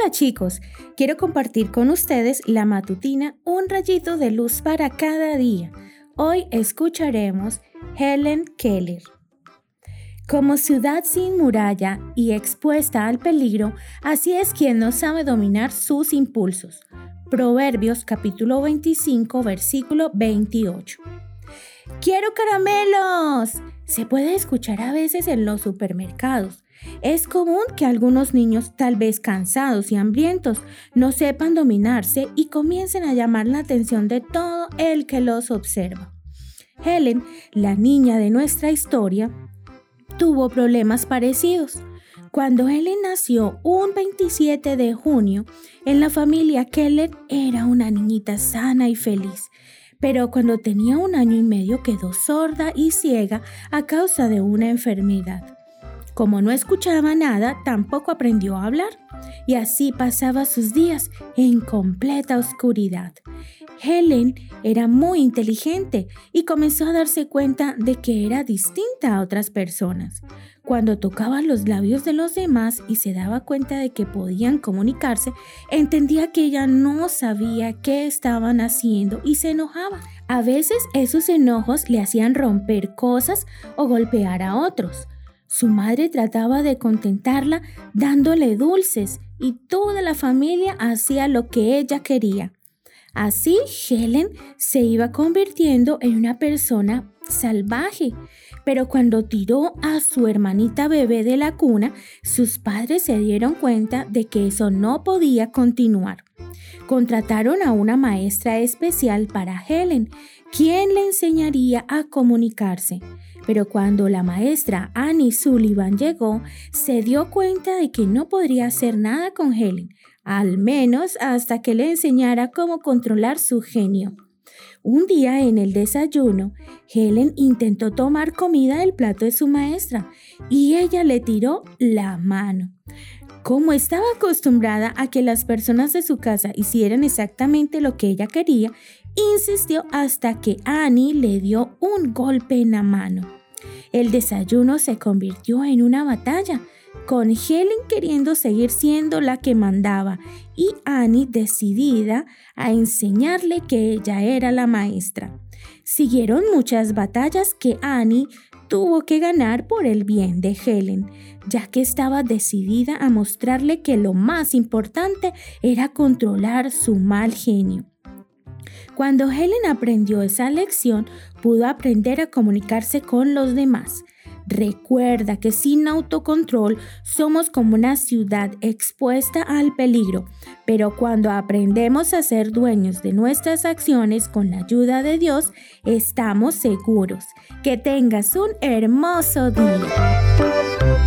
Hola chicos, quiero compartir con ustedes la matutina Un rayito de luz para cada día. Hoy escucharemos Helen Keller. Como ciudad sin muralla y expuesta al peligro, así es quien no sabe dominar sus impulsos. Proverbios capítulo 25, versículo 28. ¡Quiero caramelos! Se puede escuchar a veces en los supermercados. Es común que algunos niños, tal vez cansados y hambrientos, no sepan dominarse y comiencen a llamar la atención de todo el que los observa. Helen, la niña de nuestra historia, tuvo problemas parecidos. Cuando Helen nació un 27 de junio, en la familia Keller era una niñita sana y feliz, pero cuando tenía un año y medio quedó sorda y ciega a causa de una enfermedad. Como no escuchaba nada, tampoco aprendió a hablar, y así pasaba sus días en completa oscuridad. Helen era muy inteligente y comenzó a darse cuenta de que era distinta a otras personas. Cuando tocaba los labios de los demás y se daba cuenta de que podían comunicarse, entendía que ella no sabía qué estaban haciendo y se enojaba. A veces esos enojos le hacían romper cosas o golpear a otros. Su madre trataba de contentarla dándole dulces y toda la familia hacía lo que ella quería. Así Helen se iba convirtiendo en una persona salvaje. Pero cuando tiró a su hermanita bebé de la cuna, sus padres se dieron cuenta de que eso no podía continuar. Contrataron a una maestra especial para Helen, quien le enseñaría a comunicarse. Pero cuando la maestra Annie Sullivan llegó, se dio cuenta de que no podría hacer nada con Helen, al menos hasta que le enseñara cómo controlar su genio. Un día en el desayuno, Helen intentó tomar comida del plato de su maestra y ella le tiró la mano. Como estaba acostumbrada a que las personas de su casa hicieran exactamente lo que ella quería, insistió hasta que Annie le dio un golpe en la mano. El desayuno se convirtió en una batalla, con Helen queriendo seguir siendo la que mandaba y Annie decidida a enseñarle que ella era la maestra. Siguieron muchas batallas que Annie tuvo que ganar por el bien de Helen, ya que estaba decidida a mostrarle que lo más importante era controlar su mal genio. Cuando Helen aprendió esa lección, pudo aprender a comunicarse con los demás. Recuerda que sin autocontrol somos como una ciudad expuesta al peligro, pero cuando aprendemos a ser dueños de nuestras acciones con la ayuda de Dios, estamos seguros. Que tengas un hermoso día.